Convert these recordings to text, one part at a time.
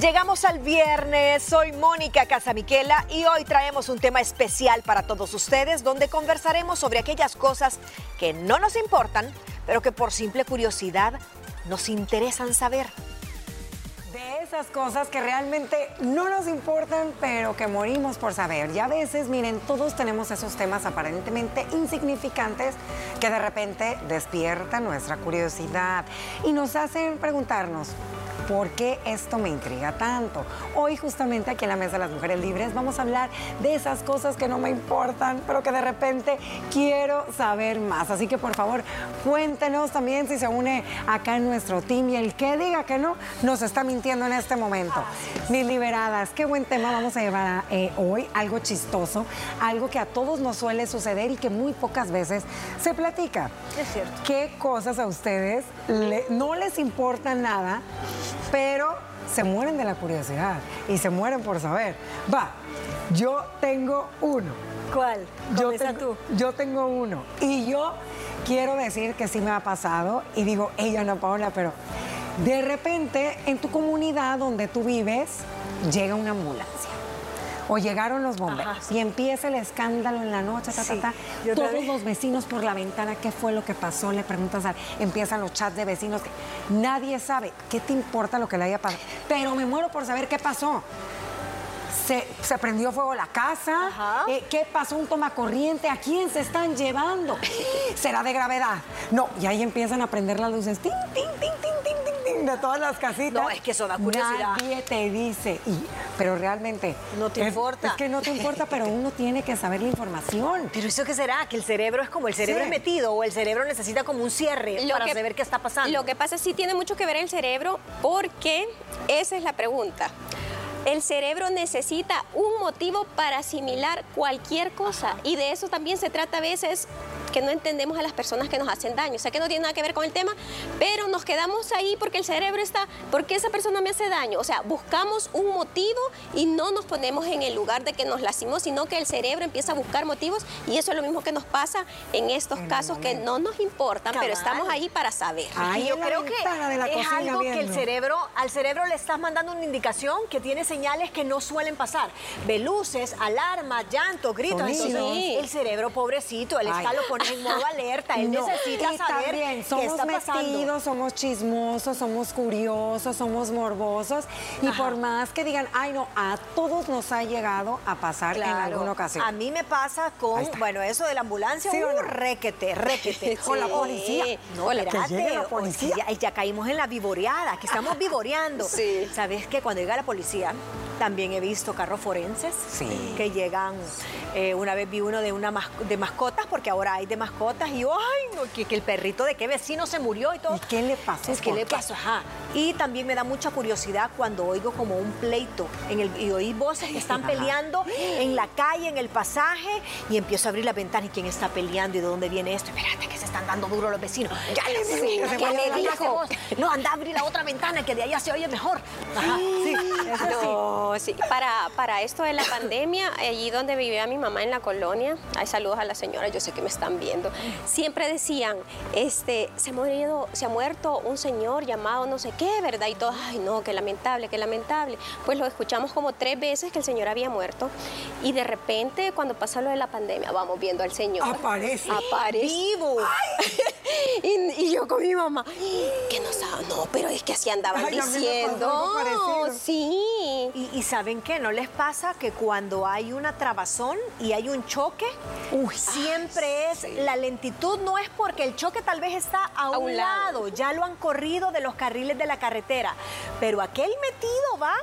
Llegamos al viernes, soy Mónica Casamiquela y hoy traemos un tema especial para todos ustedes donde conversaremos sobre aquellas cosas que no nos importan, pero que por simple curiosidad nos interesan saber. De esas cosas que realmente no nos importan, pero que morimos por saber. Y a veces, miren, todos tenemos esos temas aparentemente insignificantes que de repente despiertan nuestra curiosidad y nos hacen preguntarnos, ¿Por qué esto me intriga tanto? Hoy justamente aquí en la Mesa de las Mujeres Libres vamos a hablar de esas cosas que no me importan, pero que de repente quiero saber más. Así que por favor, cuéntenos también si se une acá en nuestro team y el que diga que no, nos está mintiendo en este momento. Mis liberadas, qué buen tema vamos a llevar eh, hoy, algo chistoso, algo que a todos nos suele suceder y que muy pocas veces se platica. Es cierto. ¿Qué cosas a ustedes no les importa nada? Pero se mueren de la curiosidad y se mueren por saber. Va, yo tengo uno. ¿Cuál? Yo tengo, tú. Yo tengo uno. Y yo quiero decir que sí me ha pasado, y digo, ella no, Paola, pero de repente en tu comunidad donde tú vives llega una ambulancia o llegaron los bomberos y empieza el escándalo en la noche, ta, ta, ta. Todos los vecinos por la ventana, ¿qué fue lo que pasó? Le preguntas, a, empiezan los chats de vecinos que nadie sabe. ¿Qué te importa lo que le haya pasado? Pero me muero por saber qué pasó. Se, prendió fuego la casa, eh, ¿qué pasó? Un toma corriente, ¿a quién se están llevando? ¿Será de gravedad? No, y ahí empiezan a prender las luces, ting, ting, ting, de todas las casitas. No, es que eso da curiosidad. Nadie te dice, pero realmente... No te importa. Es que no te importa, pero uno tiene que saber la información. Pero eso qué será, que el cerebro es como el cerebro es metido o el cerebro necesita como un cierre para saber qué está pasando. Lo que pasa es que sí tiene mucho que ver el cerebro porque esa es la pregunta. El cerebro necesita un motivo para asimilar cualquier cosa y de eso también se trata a veces que no entendemos a las personas que nos hacen daño. O sea que no tiene nada que ver con el tema, pero nos quedamos ahí porque el cerebro está, porque esa persona me hace daño. O sea, buscamos un motivo y no nos ponemos en el lugar de que nos lastimó, sino que el cerebro empieza a buscar motivos y eso es lo mismo que nos pasa en estos casos que no nos importan, pero estamos ahí para saber. y yo creo que es algo que el cerebro, al cerebro le estás mandando una indicación que tiene señales que no suelen pasar. Ve luces, alarmas, llanto, gritos. Entonces, el cerebro, pobrecito, él está lo pone en modo alerta, él necesita saber también, somos qué está metidos, somos chismosos, somos curiosos, somos morbosos y por más que digan, ay no, a todos nos ha llegado a pasar en alguna ocasión. A mí me pasa con, bueno, eso de la ambulancia, ¿Sí uh, requete, requete. Con la policía. No, espérate, la policía. Ya, ya, caímos en la vivoreada, que estamos vivoreando. Sí. ¿Sabes qué? Cuando llega la policía, también he visto carros forenses que llegan. Eh, una vez vi uno de una de mascotas, porque ahora hay de mascotas, y ¡ay! que, el perrito de qué vecino se murió y todo. ¿Y qué le pasó? Es que le pasó, ajá. Y también me da mucha curiosidad cuando oigo como un pleito en el, y oí voces que están peleando en la calle, en el pasaje, y empiezo a abrir la ventana y quién está peleando y de dónde viene esto. Espérate, que se están dando duro los vecinos. Ya le sí, ¿qué le dijo? No, anda a abrir la otra ventana que de allá se oye mejor. Ajá. Sí, eso sí. Para, para esto de la pandemia, allí donde vivía mi mamá en la colonia, hay saludos a la señora, yo sé que me están viendo, siempre decían, este, se ha, morido, se ha muerto un señor llamado no sé qué, ¿verdad? Y todos, ay no, qué lamentable, qué lamentable. Pues lo escuchamos como tres veces que el señor había muerto y de repente cuando pasa lo de la pandemia, vamos viendo al señor. Aparece. Aparece. Vivo. y, yo con mi mamá, que no sabe, no, pero es que así andaban diciendo. Sí. Y, y saben qué? ¿No les pasa que cuando hay una trabazón y hay un choque, siempre es la lentitud? No es porque el choque tal vez está a, un, lado, ya lo han corrido de los carriles de la carretera, pero aquel metido va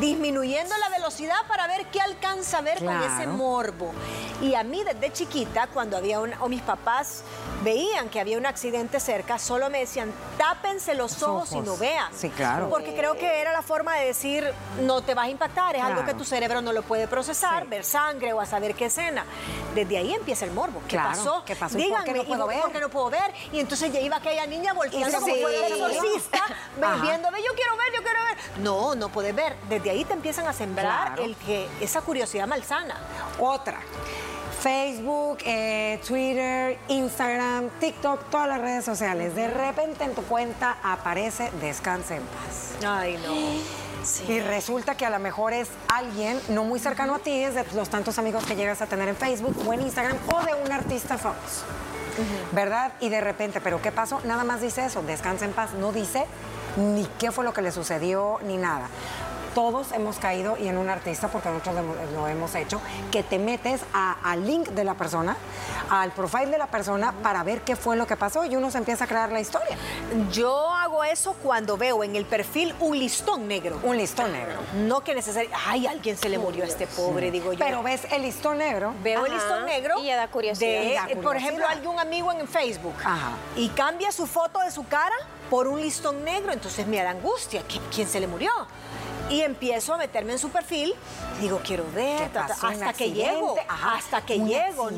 disminuyendo la velocidad para ver qué alcanza a ver con ese morbo. Y a mí desde chiquita, cuando había un, o mis papás veían que había un accidente cerca, solo me decían, tápense los ojos, y no vean. Sí, claro. Porque creo que era la forma de decir, no te vas a impactar, es algo que tu cerebro no lo puede procesar, ver sangre o a saber qué escena. Desde ahí empieza el morbo. ¿Qué pasó? ¿Qué pasó? Díganme, ¿por qué no puedo ver? ¿por no puedo ver? Y entonces ya iba aquella niña volteando como fue el exorcista, viéndome, yo quiero ver, yo quiero ver. No, no puedes ver. Desde ahí te empiezan a sembrar el que, esa curiosidad malsana. Otra. Facebook, eh, Twitter, Instagram, TikTok, todas las redes sociales. De repente en tu cuenta aparece Descanse en paz. Ay, no. Y resulta que a lo mejor es alguien no muy cercano a ti, es de los tantos amigos que llegas a tener en Facebook o en Instagram o de un artista famoso. ¿Verdad? Y de repente, ¿pero qué pasó? Nada más dice eso, descansa en paz. No dice ni qué fue lo que le sucedió, ni nada todos hemos caído y en un artista, porque nosotros lo, hemos hecho, que te metes al link de la persona, al profile de la persona para ver qué fue lo que pasó y uno se empieza a crear la historia. Yo hago eso cuando veo en el perfil un listón negro. Un listón negro. No que necesariamente, ay, alguien se le murió a este pobre, digo yo. Pero ves el listón negro. Veo el listón negro. Y da curiosidad. De, Por ejemplo, algún amigo en Facebook. Ajá. Y cambia su foto de su cara por un listón negro, entonces me da angustia. ¿Quién se le murió? Y empiezo a meterme en su perfil. Digo, quiero ver, hasta que llego, hasta que llego.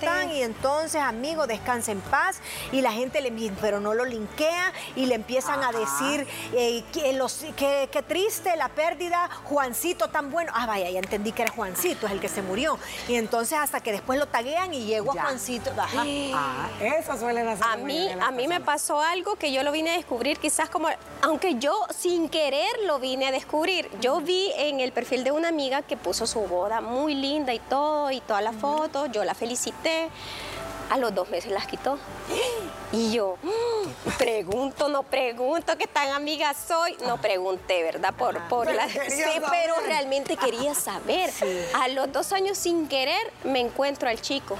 Tan, y entonces, amigo, descansa en paz. Y la gente le pero no lo linkea y le empiezan a decir eh, que, los, que, triste la pérdida, Juancito tan bueno. Ah, vaya, ya entendí que era Juancito, es el que se murió. Y entonces hasta que después lo taguean y llego a Juancito. Ah, eso suelen hacer. A mí, a mí me pasó algo que yo lo vine a descubrir, quizás como, aunque yo sin querer lo vine a descubrir yo vi en el perfil de una amiga que puso su boda muy linda y todo, y todas las fotos, yo la felicité. A los dos meses las quitó. Y yo, mm, pregunto, no pregunto, qué tan amiga soy. No pregunté, ¿verdad? Por, por la... Sí, pero realmente quería saber. A los dos años, sin querer, me encuentro al chico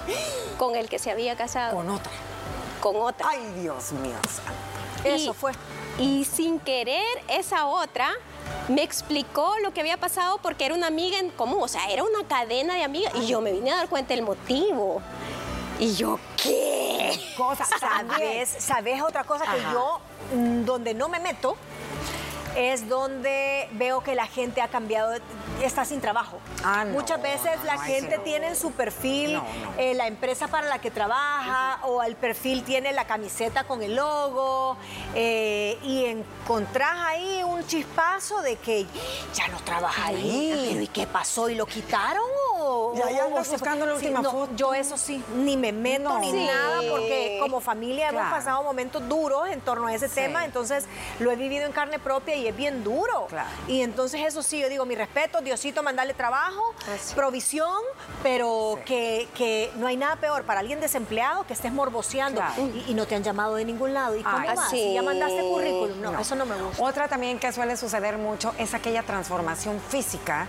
con el que se había casado. Con otra. Con otra. Ay, Dios mío. Eso fue. Y sin querer, esa otra me explicó lo que había pasado porque era una amiga en común, o sea, era una cadena de amigas y yo me vine a dar cuenta del motivo. Y yo, ¿qué? Cosa, ¿sabes? ¿Sabes otra cosa que yo, mm, donde no me meto, es donde veo que la gente ha cambiado, está sin trabajo. Ah, Muchas veces la gente tiene en su perfil eh, la empresa para la que trabaja o el perfil tiene la camiseta con el logo eh, y encontrás ahí un chispazo de que ya no trabaja ahí. ¿y qué pasó? ¿Y lo quitaron o...? Buscando la última foto. Yo eso sí, ni me meto ni nada porque como familia hemos pasado momentos duros en torno a ese tema, entonces lo he vivido en carne propia y es bien duro. Y entonces eso sí, yo digo, mi respeto, Diosito, mandarle trabajo, provisión, pero que, no hay nada peor para alguien desempleado que estés morboseando y, no te han llamado de ningún lado. ¿Y cómo vas? ya mandaste currículum. No, eso no me gusta. Otra también que suele suceder mucho es aquella transformación física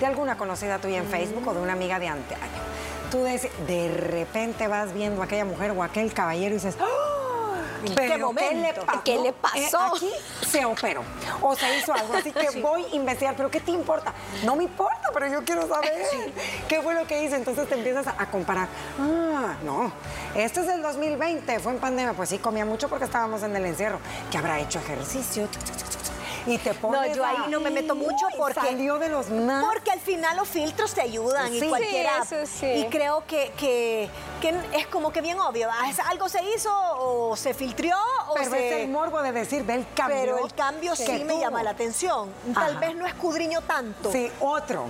de alguna conocida tuya en Facebook o de una amiga de anteaño. Tú de, de repente vas viendo a aquella mujer o aquel caballero y dices, ¡Oh! qué momento? ¿Qué le, pasó? aquí se operó o se hizo algo, así que voy a investigar. ¿Pero qué te importa? No me importa, pero yo quiero saber qué fue lo que hice. Entonces te empiezas a, comparar. Ah, no, este es el 2020, fue en pandemia. Pues sí, comía mucho porque estábamos en el encierro. ¿Qué habrá hecho ejercicio? Y te pones No, yo ahí no me meto mucho porque salió de los Porque al final los filtros te ayudan y cualquiera. Sí, Y creo que, que, es como que bien obvio. Algo se hizo o se filtró o Pero se... es el morbo de decir, ve el cambio. Pero el cambio sí, me llama la atención. Tal vez no escudriño tanto. Sí, otro.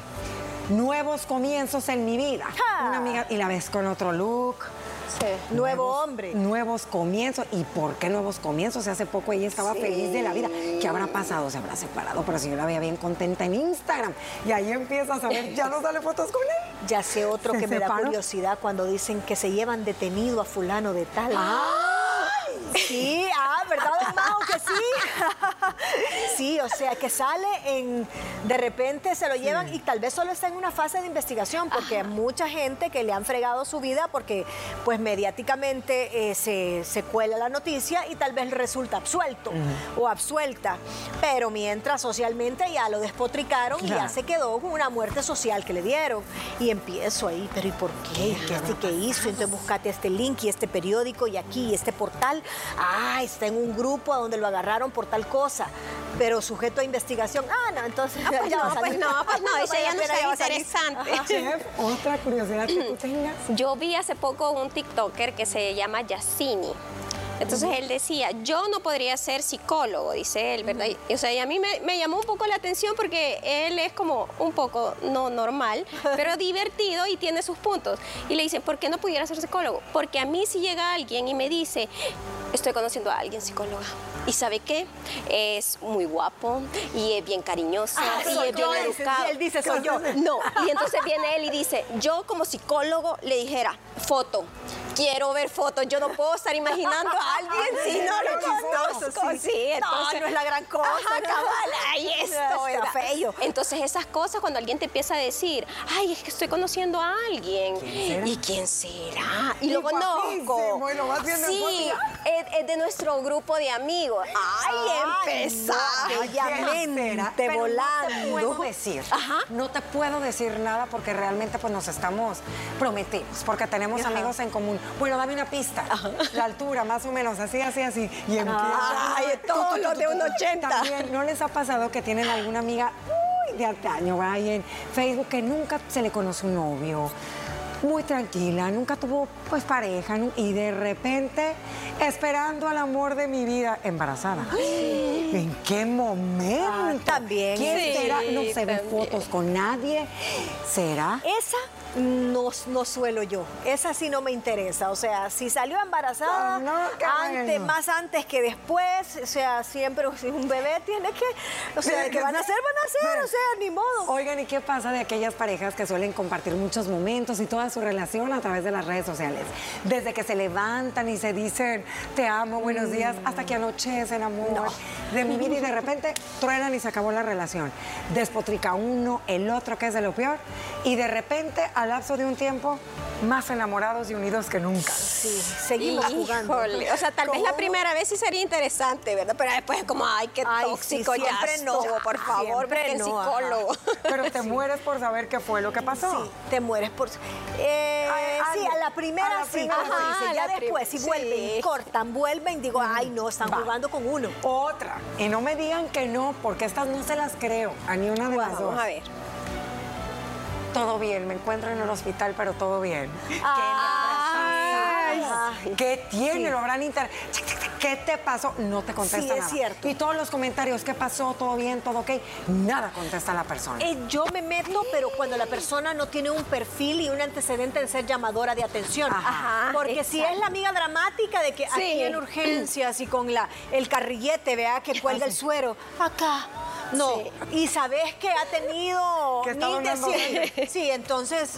Nuevos comienzos en mi vida. Una amiga y la ves con otro look Nuevo hombre. Nuevos comienzos. ¿Y por qué nuevos comienzos? Hace poco ella estaba feliz de la vida. ¿Qué habrá pasado? Se habrá separado, pero si yo la veía bien contenta en Instagram. Y ahí empiezas a ver, ya no sale fotos con él. Ya sé otro que me da curiosidad cuando dicen que se llevan detenido a fulano de tal. Sí, ah, ¿verdad, don Que sí. sí, o sea, que sale en. De repente se lo llevan y tal vez solo está en una fase de investigación, porque hay mucha gente que le han fregado su vida porque, pues, mediáticamente eh, se, se, cuela la noticia y tal vez resulta absuelto o absuelta. Pero mientras socialmente ya lo despotricaron y ya se quedó con una muerte social que le dieron. Y empiezo ahí, pero ¿y por qué? ¿Qué, este, qué hizo? Entonces buscate este link y este periódico y aquí y este portal ah, está en un grupo a donde lo agarraron por tal cosa, pero sujeto a investigación, ah, no, entonces ah, pues ya no, va a Pues no, pues no, ese ya no está interesante. otra curiosidad que tú tengas. Yo vi hace poco un TikToker que se llama Yacini. Entonces él decía, yo no podría ser psicólogo, dice él, ¿verdad? o sea, y a mí me, llamó un poco la atención porque él es como un poco no normal, pero divertido y tiene sus puntos. Y le dicen, ¿por qué no pudiera ser psicólogo? Porque a mí si llega alguien y me dice, estoy conociendo a alguien psicóloga. ¿Y sabe qué? Es muy guapo y es bien cariñoso Ah, y soy es bien yo, educado. sí, él dice, soy yo. No, y entonces viene él y dice, yo como psicólogo le dijera, foto, quiero ver fotos, yo no puedo estar imaginando a alguien si no lo conozco. sí. Sí, No, entonces, no es la gran cosa, Ajá, cabal, ahí esto, Está feo. Entonces esas cosas cuando alguien te empieza a decir, ay, es que estoy conociendo a alguien. ¿Y quién será? Y Y lo conozco. viendo en Sí, es, es de nuestro grupo de amigos. Ay, empezar. bellamente, Pero volando. No te puedo decir. Ajá. No te puedo decir nada porque realmente pues nos estamos prometidos, porque tenemos Ajá. amigos en común. Bueno, dame una pista. La altura, más o menos, así, así, así. Y empieza. Ay, todos los de un 80. También, ¿no les ha pasado que tienen alguna amiga uy, de antaño, ahí en Facebook, que nunca se le conoce un novio? Muy tranquila, nunca tuvo pues pareja y de repente esperando al amor de mi vida embarazada. ¿En qué momento? Ah, también. ¿Quién Sí, será? No se ven fotos con nadie. ¿Será? Esa no, no suelo yo. Esa sí no me interesa. O sea, si salió embarazada, No, no, antes, bueno. más antes que después, o sea, siempre si un bebé tiene que, o sea, que van a hacer, van a hacer, o sea, ni modo. Oigan, ¿y qué pasa de aquellas parejas que suelen compartir muchos momentos y toda su relación a través de las redes sociales? Desde que se levantan y se dicen, te amo, buenos días, hasta que anochecen, amor, de mi vida y de repente truenan y se acabó la relación. Despotrica uno, el otro, que es de lo peor, y de repente, al lapso de un tiempo, más enamorados y unidos que nunca. Sí, seguimos jugando. O sea, tal vez la primera vez sí sería interesante, ¿verdad? Pero después es como, ay, qué Ay, sí, tóxico, ya siempre no. por favor, Siempre busquen no, psicólogo. Pero te mueres por saber qué fue lo que pasó. Sí, te mueres por... Eh, Ay, sí, a la primera a la sí, primera sí. dice, Ajá, ya la después si vuelven, sí. cortan, vuelven, digo, ay no, están Va. jugando con uno. Otra. Y no me digan que no, porque estas no se las creo a ni una de las dos. Vamos a ver. Todo bien, me encuentro en el hospital, pero todo bien. ¿Qué le habrá Ay. ¿Qué tiene? Sí. Lo habrán inter... ¿Qué te pasó? No te contesta Sí, es cierto. Y todos los comentarios, ¿qué pasó? ¿Todo bien? ¿Todo ok? Nada contesta la persona. Eh, yo me meto, pero cuando la persona no tiene un perfil y un antecedente de ser llamadora de atención. Ajá, Porque si es la amiga dramática de que aquí en urgencias y con la, el carrillete, vea, que cuelga el suero, acá. No, Sí. y sabes que ha tenido Que cien. Sí, entonces,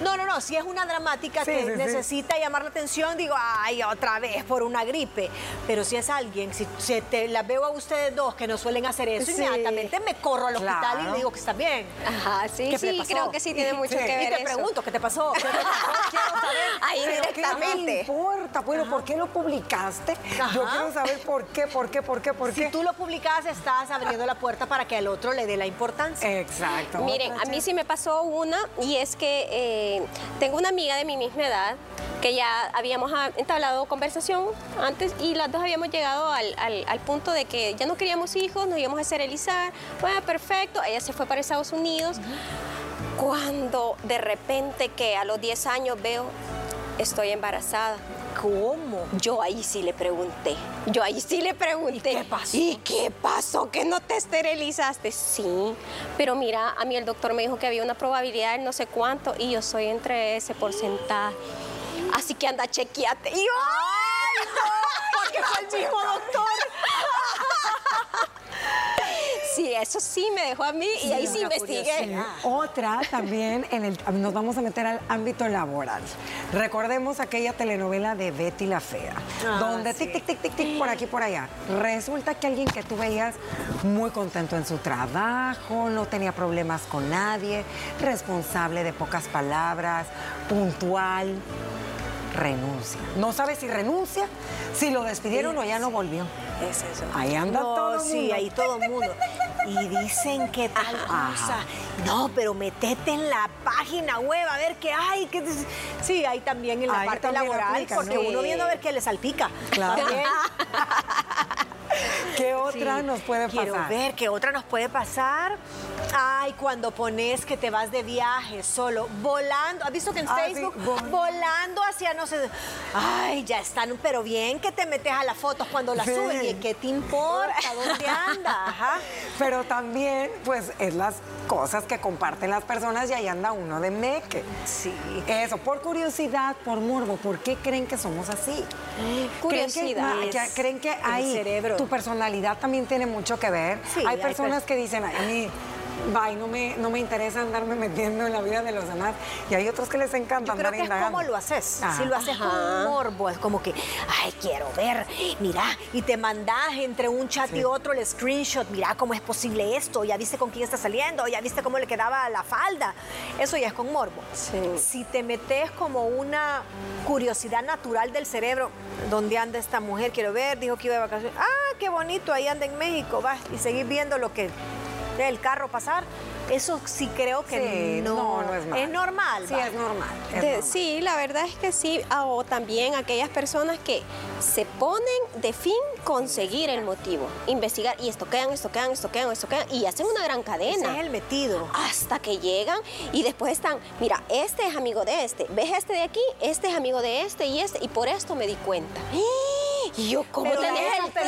no, no, no, si es una dramática Sí, que sí, sí. necesita llamar la atención, digo, ay, otra vez por una gripe. Pero si es alguien, si, si te la veo a ustedes dos que no suelen hacer eso, Sí. inmediatamente me corro al hospital y le digo que está bien. Ajá, sí, ¿Qué sí, creo que sí tiene mucho Sí. que ver Y te eso. pregunto, ¿qué te pasó? ¿Qué te pasó? Quiero saber. Ahí Pero ¿qué me directamente. importa? Bueno, ¿por qué lo publicaste? Yo quiero saber por qué, por qué, por qué, por Si qué. tú lo publicas, estás abriendo la puerta para que al otro le dé la importancia. Exacto. Miren, a mí sí me pasó una y es que eh, tengo una amiga de mi misma edad que ya habíamos entablado conversación antes y las dos habíamos llegado al, al- al punto de que ya no queríamos hijos, nos íbamos a esterilizar. Bueno, perfecto, ella se fue para Estados Unidos. Cuando de repente que a los 10 años veo, estoy embarazada. ¿Cómo? Yo ahí sí le pregunté. Yo ahí sí le pregunté. ¿Y qué pasó? ¿Y qué pasó? ¿Que no te esterilizaste? Sí. Pero mira, a mí el doctor me dijo que había una probabilidad de no sé cuánto y yo soy entre ese porcentaje. Así que anda, chequeate. Y yo, ¡ay, no! Porque fue el mismo doctor. Sí, eso sí me dejó a mí y ahí sí investigué. curiosidad. Otra también, en el, nos vamos a meter al ámbito laboral. Recordemos aquella telenovela de Betty la Fea, Ah, donde sí. tic, tic, tic, tic, tic, por aquí, por allá. Resulta que alguien que tú veías muy contento en su trabajo, no tenía problemas con nadie, responsable de pocas palabras, puntual, renuncia. No sabe si renuncia, si lo despidieron o ya no volvió. Es eso. Ahí anda No, todo sí, mundo. ahí todo el mundo. Y dicen que tal cosa. No, pero metete en la página web a ver qué hay. Qué... des- Sí, ahí también en la parte laboral, aplica, porque ¿no? uno viendo a ver qué le salpica. Claro. ¿Qué otra nos puede Quiero pasar? ver qué otra nos puede pasar. Ay, cuando pones que te vas de viaje solo, volando. ¿Has visto que en Ah, sí, Facebook? vol- volando hacia no sé. Ay, ya están, pero bien que te metes a las fotos cuando las Sí. suben. ¿Y qué te importa? ¿Dónde anda? Ajá. Pero también, pues, es las cosas que comparten las personas y ahí anda uno de meque. Sí. Eso, por curiosidad, por morbo, ¿por qué creen que somos así? Curiosidad. ¿Creen que, creen que ahí cerebro. tu personalidad también tiene mucho que ver? Sí, hay hay personas pers- que dicen, "Ay, bye, no me, no me interesa andarme metiendo en la vida de los demás. Y hay otros que les encanta Yo creo andar que es como lo haces. Ah. Si lo haces con Ajá. morbo, es como que, ay, quiero ver, mira, y te mandás entre un chat y otro el screenshot, mira cómo es posible esto, ya viste con quién está saliendo, ya viste cómo le quedaba la falda. Eso ya es con morbo. Sí. Si te metes como una curiosidad natural del cerebro, ¿dónde anda esta mujer? Quiero ver, dijo que iba de vacaciones. Ah, qué bonito, ahí anda en México, va, y seguir viendo lo que el carro pasar. Eso sí creo que Sí, no, no, no es mal. Es normal. Sí, es normal. es De- normal. sí, la verdad es que sí. Ah, O también aquellas personas que se ponen de fin conseguir el motivo, investigar y estoquean, estoquean, estoquean, estoquean y hacen una gran Ese cadena. es el metido. Hasta que llegan y después están, mira, este es amigo de este, ves este de aquí, este es amigo de este y este, y por esto me di cuenta. Y yo, ¿cómo Pero tenés el tiempo?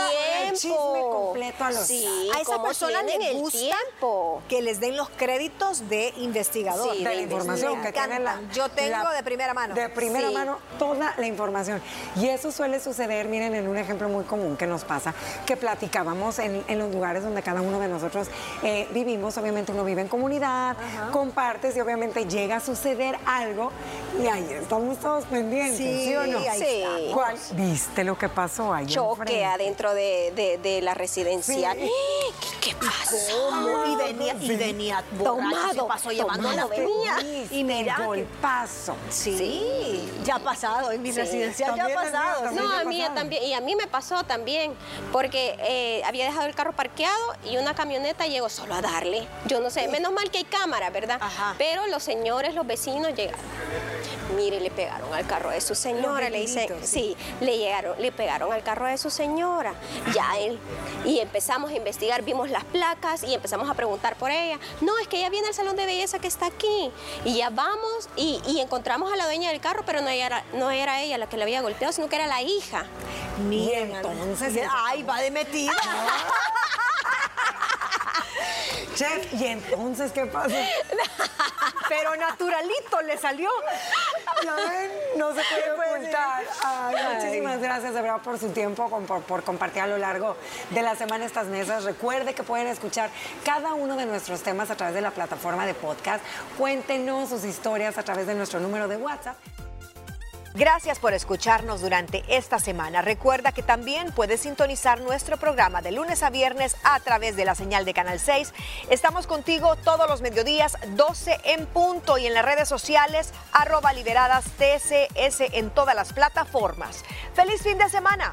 el chisme completo a los- Sí, a esa ¿cómo persona tienen le gusta tiempo? que les den los créditos de investigador. Sí, de la información que tiene la. Yo tengo la- de primera mano. De primera Sí. mano toda la información. Y eso suele suceder, miren, en un ejemplo muy común que nos pasa, que platicábamos en, en los lugares donde cada uno de nosotros eh, vivimos. Obviamente uno vive en comunidad, compartes y obviamente llega a suceder algo y ahí estamos todos pendientes, ¿sí, Sí, o no? ahí. ¿Cuál? ¿Viste lo que pasó ahí Choque enfrente? adentro de, de- de la residencial. Sí. ¿Qué, qué pasó? ¿Cómo? Y venía, y venía borracho, se Tomado, pasó llevando la tomado venía. ¿Viste Y mira, el que- golpazo. sí, ya ha pasado, en mi Sí. residencial ya ha pasado. No, a mí también, y a mí me pasó también, porque eh, había dejado el carro parqueado y una camioneta llegó solo a darle. Yo no sé, menos mal que hay cámara, ¿verdad? Ajá. Pero los señores, los vecinos llegaron. Mire, le pegaron al carro de su señora, le dicen, sí, le llegaron, le pegaron al carro de su señora. Ya él, y empezamos a investigar, vimos las placas y empezamos a preguntar por ella. No, es que ella viene al salón de belleza que está aquí. Y ya vamos y, y encontramos a la dueña del carro, pero no era, no era ella la que le había golpeado, sino que era la hija. Miren, entonces, ay, va de metida. Chef, ¿y entonces qué pasó? Pero naturalito le salió. Ya ven, no se puede puede ocultar. Ay, muchísimas gracias de verdad por su tiempo, por, por compartir a lo largo de la semana estas mesas. Recuerde que pueden escuchar cada uno de nuestros temas a través de la plataforma de podcast. Cuéntenos sus historias a través de nuestro número de WhatsApp. Gracias por escucharnos durante esta semana. Recuerda que también puedes sintonizar nuestro programa de lunes a viernes a través de la señal de Canal 6. Estamos contigo todos los mediodías, 12 en punto y en las redes sociales, arroba liberadas TCS en todas las plataformas. ¡Feliz fin de semana!